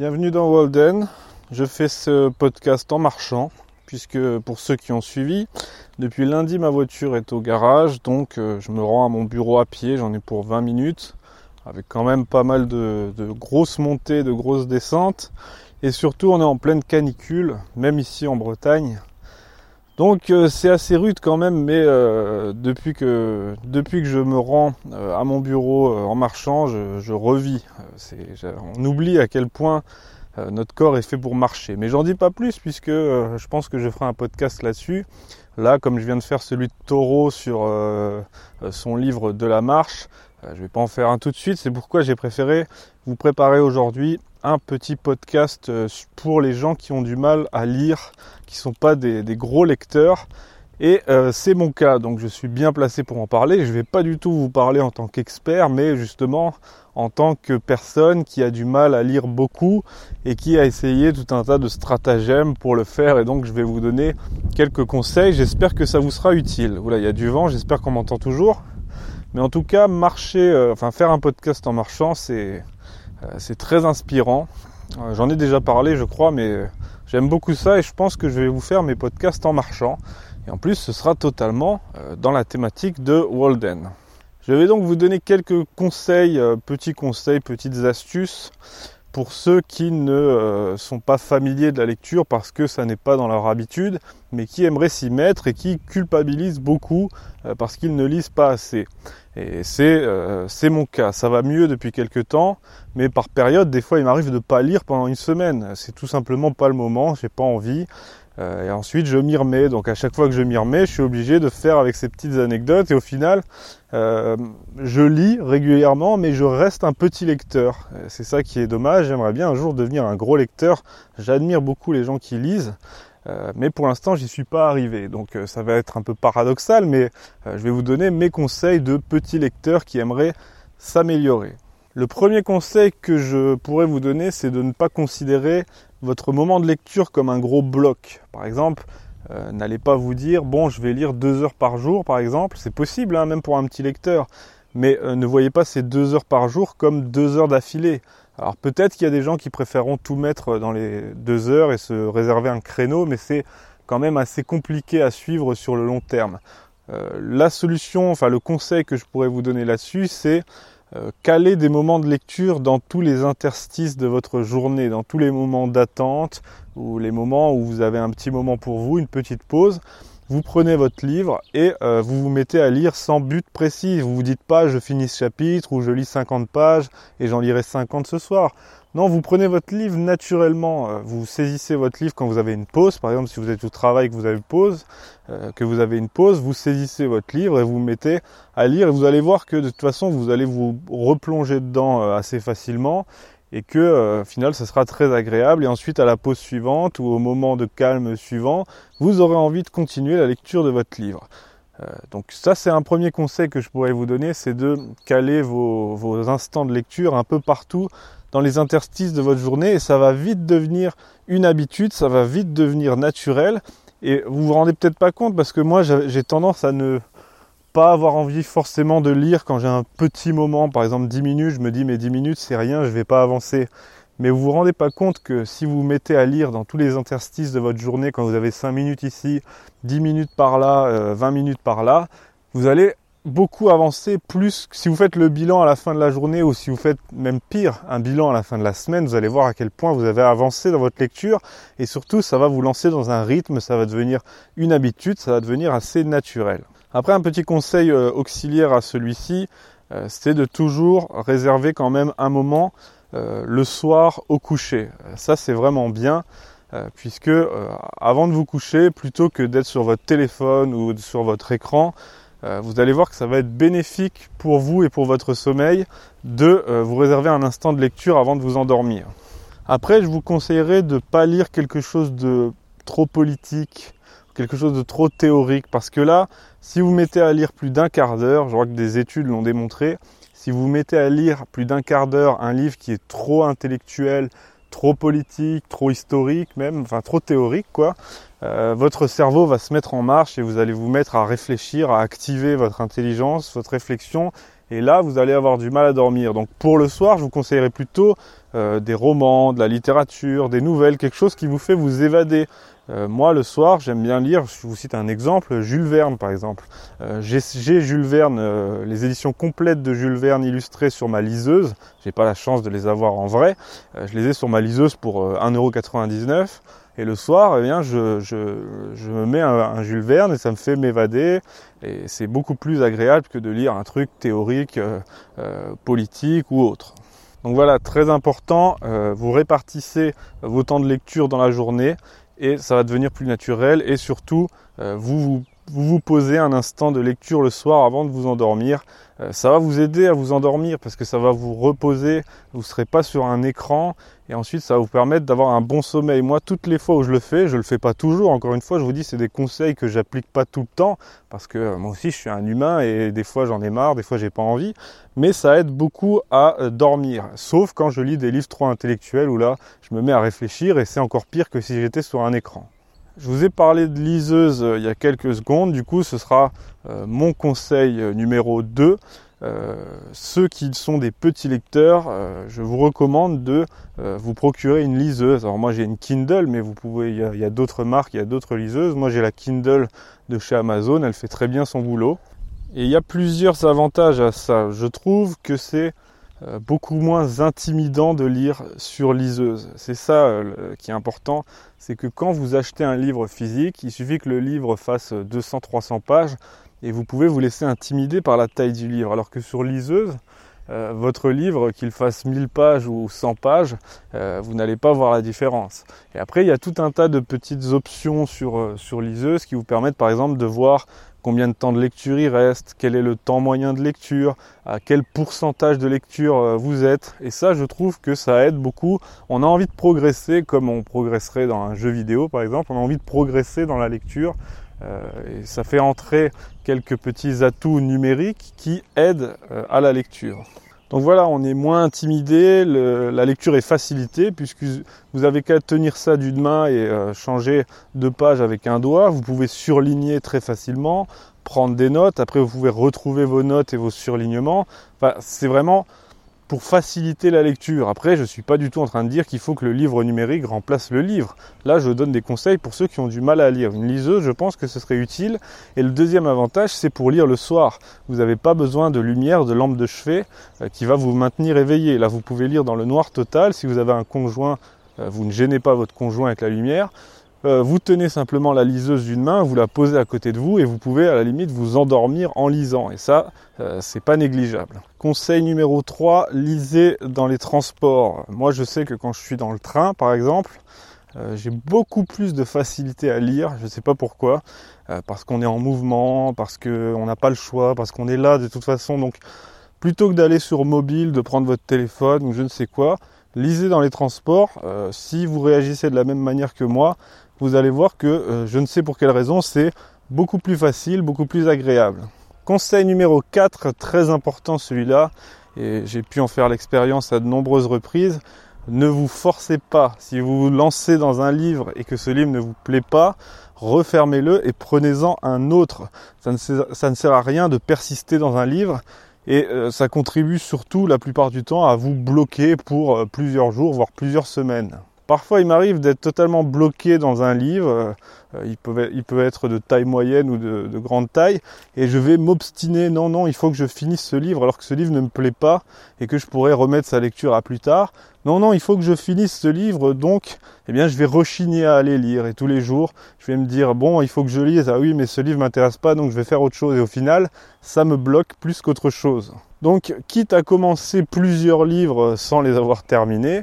Bienvenue dans Walden. Je fais ce podcast en marchant, puisque pour ceux qui ont suivi, depuis lundi ma voiture est au garage, donc euh, je me rends à mon bureau à pied, j'en ai pour 20 minutes, avec quand même pas mal de, de grosses montées, de grosses descentes, et surtout on est en pleine canicule, même ici en Bretagne. Donc euh, c'est assez rude quand même, mais euh, depuis, que, depuis que je me rends euh, à mon bureau en marchant, je, revis. on oublie à quel point notre corps est fait pour marcher. Mais j'en dis pas plus puisque je pense que je ferai un podcast là-dessus. Là, comme je viens de faire celui de Taureau sur son livre de la marche, je vais pas en faire un tout de suite. C'est pourquoi j'ai préféré vous préparer aujourd'hui un petit podcast pour les gens qui ont du mal à lire, qui ne sont pas des, gros lecteurs. Et euh, c'est mon cas, donc je suis bien placé pour en parler. Je ne vais pas du tout vous parler en tant qu'expert, mais justement en tant que personne qui a du mal à lire beaucoup et qui a essayé tout un tas de stratagèmes pour le faire. Et donc je vais vous donner quelques conseils. J'espère que ça vous sera utile. Voilà, il y a du vent, j'espère qu'on m'entend toujours. Mais en tout cas, marcher, euh, enfin faire un podcast en marchant, c'est euh, c'est très inspirant. Euh, j'en ai déjà parlé, je crois, mais j'aime beaucoup ça et je pense que je vais vous faire mes podcasts en marchant. Et en plus, ce sera totalement euh, dans la thématique de Walden. Je vais donc vous donner quelques conseils, petits conseils, petites astuces pour ceux qui ne sont pas familiers de la lecture parce que ça n'est pas dans leur habitude, mais qui aimeraient s'y mettre et qui culpabilisent beaucoup parce qu'ils ne lisent pas assez. Et euh, c'est mon cas. Ça va mieux depuis quelques temps, mais par période, des fois, il m'arrive de pas lire pendant une semaine. C'est tout simplement pas le moment. J'ai pas envie. Euh, et ensuite, je m'y remets. Donc, à chaque fois que je m'y remets, je suis obligé de faire avec ces petites anecdotes. Et au final, euh, je lis régulièrement, mais je reste un petit lecteur. C'est ça qui est dommage. J'aimerais bien un jour devenir un gros lecteur. J'admire beaucoup les gens qui lisent. Euh, mais pour l'instant, j'y suis pas arrivé. Donc euh, ça va être un peu paradoxal, mais euh, je vais vous donner mes conseils de petits lecteurs qui aimeraient s'améliorer. Le premier conseil que je pourrais vous donner, c'est de ne pas considérer votre moment de lecture comme un gros bloc. Par exemple, n'allez pas vous dire bon, je vais lire deux heures par jour, par exemple. C'est possible, hein, même pour un petit lecteur. Mais ne voyez pas ces deux heures par jour comme deux heures d'affilée. Alors peut-être qu'il y a des gens qui préféreront tout mettre dans les deux heures et se réserver un créneau, mais c'est quand même assez compliqué à suivre sur le long terme. Euh, la solution, enfin le conseil que je pourrais vous donner là-dessus, c'est euh, caler des moments de lecture dans tous les interstices de votre journée, dans tous les moments d'attente ou les moments où vous avez un petit moment pour vous, une petite pause vous prenez votre livre et euh, vous vous mettez à lire sans but précis. Vous vous dites pas je finis ce chapitre ou je lis 50 pages et j'en lirai 50 ce soir. Non, vous prenez votre livre naturellement. Euh, vous saisissez votre livre quand vous avez une pause. Par exemple, si vous êtes au travail que vous avez une pause, euh, que vous avez une pause, vous saisissez votre livre et vous vous mettez à lire. Et vous allez voir que de toute façon, vous allez vous replonger dedans assez facilement et que euh, au final ça sera très agréable. Et ensuite à la pause suivante ou au moment de calme suivant vous aurez envie de continuer la lecture de votre livre. Euh, donc ça c'est un premier conseil que je pourrais vous donner, c'est de caler vos, vos, instants de lecture un peu partout dans les interstices de votre journée. Et ça va vite devenir une habitude, ça va vite devenir naturel. Et vous vous rendez peut-être pas compte parce que moi j'ai tendance à ne pas avoir envie forcément de lire quand j'ai un petit moment, par exemple 10 minutes, je me dis mais 10 minutes c'est rien, je vais pas avancer. Mais vous vous rendez pas compte que si vous mettez à lire dans tous les interstices de votre journée, quand vous avez 5 minutes ici, 10 minutes par là, 20 euh, minutes par là, vous allez beaucoup avancer plus si vous faites le bilan à la fin de la journée ou si vous faites même pire un bilan à la fin de la semaine, vous allez voir à quel point vous avez avancé dans votre lecture et surtout ça va vous lancer dans un rythme, ça va devenir une habitude, ça va devenir assez naturel. Après, un petit conseil euh, auxiliaire à celui-ci, euh, c'est de toujours réserver quand même un moment euh, le soir au coucher. Ça, c'est vraiment bien, puisque avant de vous coucher, plutôt que d'être sur votre téléphone ou sur votre écran, vous allez voir que ça va être bénéfique pour vous et pour votre sommeil de vous réserver un instant de lecture avant de vous endormir. Après, je vous conseillerais de ne pas lire quelque chose de trop politique, quelque chose de trop théorique, parce que là, si vous mettez à lire plus d'un quart d'heure, je crois que des études l'ont démontré, si vous mettez à lire plus d'un quart d'heure un livre qui est trop intellectuel, trop politique, trop historique même, enfin trop théorique quoi, euh, votre cerveau va se mettre en marche et vous allez vous mettre à réfléchir, à activer votre intelligence, votre réflexion, et là vous allez avoir du mal à dormir. Donc pour le soir, je vous conseillerais plutôt des romans, de la littérature, des nouvelles, quelque chose qui vous fait vous évader. Euh, moi, le soir, j'aime bien lire, je vous cite un exemple, Jules Verne par exemple. Euh, j'ai Jules Verne, euh, les éditions complètes de Jules Verne illustrées sur ma liseuse. J'ai pas la chance de les avoir en vrai. je les ai sur ma liseuse pour 1,99€. Et le soir, eh bien, je, me mets un, Jules Verne et ça me fait m'évader. Et c'est beaucoup plus agréable que de lire un truc théorique, politique ou autre. Donc voilà, très important, vous répartissez vos temps de lecture dans la journée et ça va devenir plus naturel et surtout euh, vous, vous, vous posez un instant de lecture le soir avant de vous endormir. Euh, ça va vous aider à vous endormir parce que ça va vous reposer, vous ne serez pas sur un écran et ensuite ça va vous permettre d'avoir un bon sommeil. Moi toutes les fois où je le fais, je le fais pas toujours, encore une fois je vous dis c'est des conseils que j'applique pas tout le temps parce que euh, moi aussi je suis un humain et des fois j'en ai marre, des fois j'ai pas envie, mais ça aide beaucoup à dormir, sauf quand je lis des livres trop intellectuels où là je me mets à réfléchir et c'est encore pire que si j'étais sur un écran. Je vous ai parlé de liseuse euh, il y a quelques secondes, du coup ce sera euh, mon conseil euh, numéro 2. Ceux qui sont des petits lecteurs, je vous recommande de vous procurer une liseuse. Alors moi j'ai une Kindle, mais vous pouvez, il y a, d'autres marques, il y a d'autres liseuses. Moi j'ai la Kindle de chez Amazon, elle fait très bien son boulot. Et il y a plusieurs avantages à ça. Je trouve que c'est beaucoup moins intimidant de lire sur liseuse. C'est ça qui est important c'est que quand vous achetez un livre physique, il suffit que le livre fasse 200-300 pages et vous pouvez vous laisser intimider par la taille du livre. Alors que sur liseuse, euh, votre livre, qu'il fasse 1000 pages ou 100 pages, euh, vous n'allez pas voir la différence. Et après, il y a tout un tas de petites options sur, euh, sur liseuse qui vous permettent par exemple de voir combien de temps de lecture il reste, quel est le temps moyen de lecture, à quel pourcentage de lecture vous êtes. Et ça, je trouve que ça aide beaucoup. On a envie de progresser comme on progresserait dans un jeu vidéo, par exemple. On a envie de progresser dans la lecture. Euh, et ça fait entrer quelques petits atouts numériques qui aident euh, à la lecture. Donc voilà, on est moins intimidé, la lecture est facilitée puisque vous avez qu'à tenir ça d'une main et euh, changer de page avec un doigt. Vous pouvez surligner très facilement, prendre des notes, après vous pouvez retrouver vos notes et vos surlignements. Enfin, c'est vraiment pour faciliter la lecture. Après, je ne suis pas du tout en train de dire qu'il faut que le livre numérique remplace le livre. Là, je donne des conseils pour ceux qui ont du mal à lire. Une liseuse, je pense que ce serait utile. Et le deuxième avantage, c'est pour lire le soir. Vous n'avez pas besoin de lumière, de lampe de chevet euh, qui va vous maintenir éveillé. Là, vous pouvez lire dans le noir total. Si vous avez un conjoint, euh, vous ne gênez pas votre conjoint avec la lumière. Euh, vous tenez simplement la liseuse d'une main, vous la posez à côté de vous et vous pouvez à la limite vous endormir en lisant. Et ça, euh, c'est pas négligeable. Conseil numéro 3, lisez dans les transports. Moi je sais que quand je suis dans le train par exemple, euh, j'ai beaucoup plus de facilité à lire, je ne sais pas pourquoi, parce qu'on est en mouvement, parce qu'on n'a pas le choix, parce qu'on est là de toute façon. Donc plutôt que d'aller sur mobile, de prendre votre téléphone ou je ne sais quoi, lisez dans les transports. si vous réagissez de la même manière que moi, vous allez voir que euh, je ne sais pour quelle raison, c'est beaucoup plus facile, beaucoup plus agréable. Conseil numéro 4, très important celui-là, et j'ai pu en faire l'expérience à de nombreuses reprises, ne vous forcez pas. Si vous vous lancez dans un livre et que ce livre ne vous plaît pas, refermez-le et prenez-en un autre. Ça ne, sert, à rien de persister dans un livre et euh, ça contribue surtout la plupart du temps à vous bloquer pour euh, plusieurs jours, voire plusieurs semaines. Parfois, il m'arrive d'être totalement bloqué dans un livre. Euh, il, peut, être de taille moyenne ou de, de grande taille. Et je vais m'obstiner. Non, non, il faut que je finisse ce livre alors que ce livre ne me plaît pas et que je pourrais remettre sa lecture à plus tard. Non, non, il faut que je finisse ce livre. Donc, eh bien, je vais rechigner à aller lire. Et tous les jours, je vais me dire, bon, il faut que je lise. Ah oui, mais ce livre m'intéresse pas, donc je vais faire autre chose. Et au final, ça me bloque plus qu'autre chose. Donc, quitte à commencer plusieurs livres sans les avoir terminés,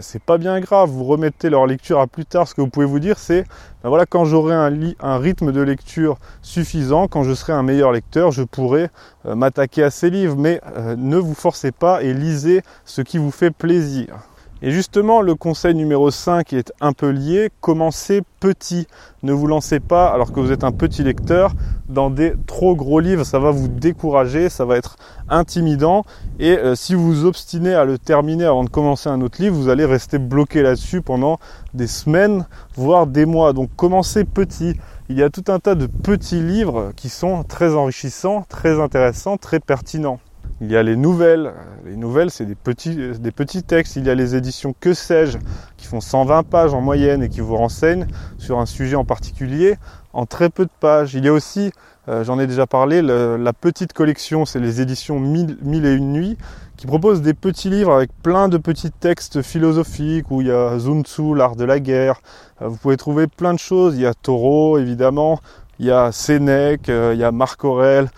c'est pas bien grave. Vous remettez leur lecture à plus tard. Ce que vous pouvez vous dire, c'est ben voilà, quand j'aurai un, un, rythme de lecture suffisant, quand je serai un meilleur lecteur, je pourrai euh, m'attaquer à ces livres. Mais euh, ne vous forcez pas et lisez ce qui vous fait plaisir. Et justement, le conseil numéro 5 est un peu lié, commencez petit. Ne vous lancez pas, alors que vous êtes un petit lecteur, dans des trop gros livres, ça va vous décourager, ça va être intimidant. Et euh, si vous vous obstinez à le terminer avant de commencer un autre livre, vous allez rester bloqué là-dessus pendant des semaines, voire des mois. Donc commencez petit. Il y a tout un tas de petits livres qui sont très enrichissants, très intéressants, très pertinents. Il y a les nouvelles. Les nouvelles, c'est des petits, des petits textes. Il y a les éditions Que sais-je, qui font 120 pages en moyenne et qui vous renseignent sur un sujet en particulier en très peu de pages. Il y a aussi, euh, j'en ai déjà parlé, la petite collection, c'est les éditions Mille, Mille et une nuits, qui proposent des petits livres avec plein de petits textes philosophiques où il y a Sun Tzu, l'art de la guerre. Euh, vous pouvez trouver plein de choses. Il y a Taureau, évidemment. Il y a Sénèque, euh, il y a Marc Aurèle.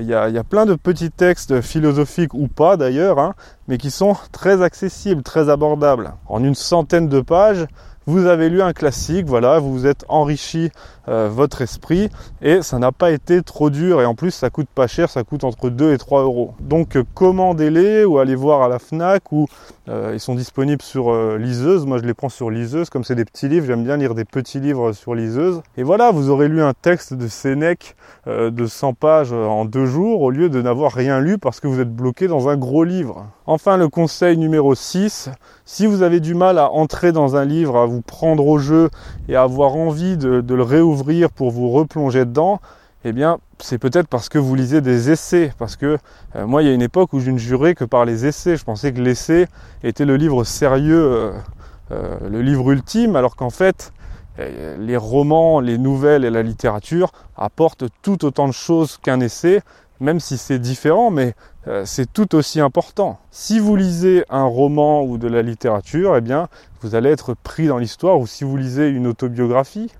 Il, y a, il, y a, plein de petits textes philosophiques ou pas d'ailleurs, hein, mais qui sont très accessibles, très abordables. En une centaine de pages, vous avez lu un classique, voilà, vous vous êtes enrichi euh, votre esprit et ça n'a pas été trop dur et en plus ça coûte pas cher, ça coûte entre 2 et 3 euros. Donc euh, commandez-les ou allez voir à la FNAC ou euh, ils sont disponibles sur liseuse, moi je les prends sur liseuse comme c'est des petits livres, j'aime bien lire des petits livres sur liseuse. Et voilà, vous aurez lu un texte de Sénèque de 100 pages en deux jours au lieu de n'avoir rien lu parce que vous êtes bloqué dans un gros livre. Enfin le conseil numéro 6, si vous avez du mal à entrer dans un livre, à vous prendre au jeu et à avoir envie de, de le réouvrir, pour vous replonger dedans, eh bien, c'est peut-être parce que vous lisez des essais. Parce que euh, moi, il y a une époque où je ne jurais que par les essais. Je pensais que l'essai était le livre sérieux, euh, euh, le livre ultime, alors qu'en fait, les romans, les nouvelles et la littérature apportent tout autant de choses qu'un essai, même si c'est différent, mais c'est tout aussi important. Si vous lisez un roman ou de la littérature, eh bien, vous allez être pris dans l'histoire, ou si vous lisez une autobiographie,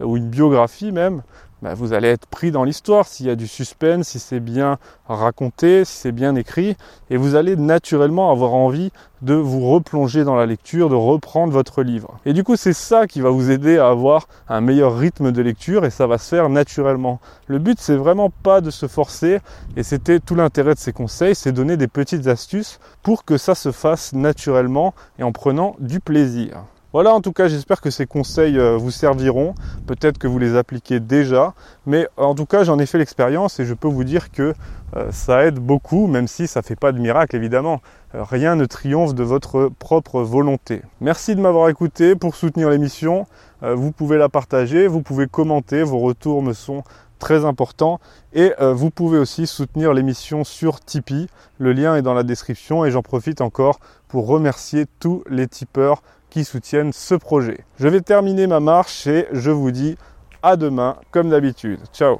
ou une biographie même, bah, vous allez être pris dans l'histoire s'il y a du suspense, si c'est bien raconté, si c'est bien écrit, et vous allez naturellement avoir envie de vous replonger dans la lecture, de reprendre votre livre. Et du coup, c'est ça qui va vous aider à avoir un meilleur rythme de lecture et ça va se faire naturellement. Le but, c'est vraiment pas de se forcer et c'était tout l'intérêt de ces conseils, c'est donner des petites astuces pour que ça se fasse naturellement et en prenant du plaisir. Voilà, en tout cas, j'espère que ces conseils euh, vous serviront. Peut-être que vous les appliquez déjà, mais en tout cas, j'en ai fait l'expérience et je peux vous dire que euh, ça aide beaucoup, même si ça ne fait pas de miracle, évidemment. Euh, rien ne triomphe de votre propre volonté. Merci de m'avoir écouté. Pour soutenir l'émission, vous pouvez la partager, vous pouvez commenter. Vos retours me sont très importants. Et vous pouvez aussi soutenir l'émission sur Tipeee. Le lien est dans la description et j'en profite encore pour remercier tous les tipeurs soutiennent ce projet. Je vais terminer ma marche et je vous dis à demain comme d'habitude. Ciao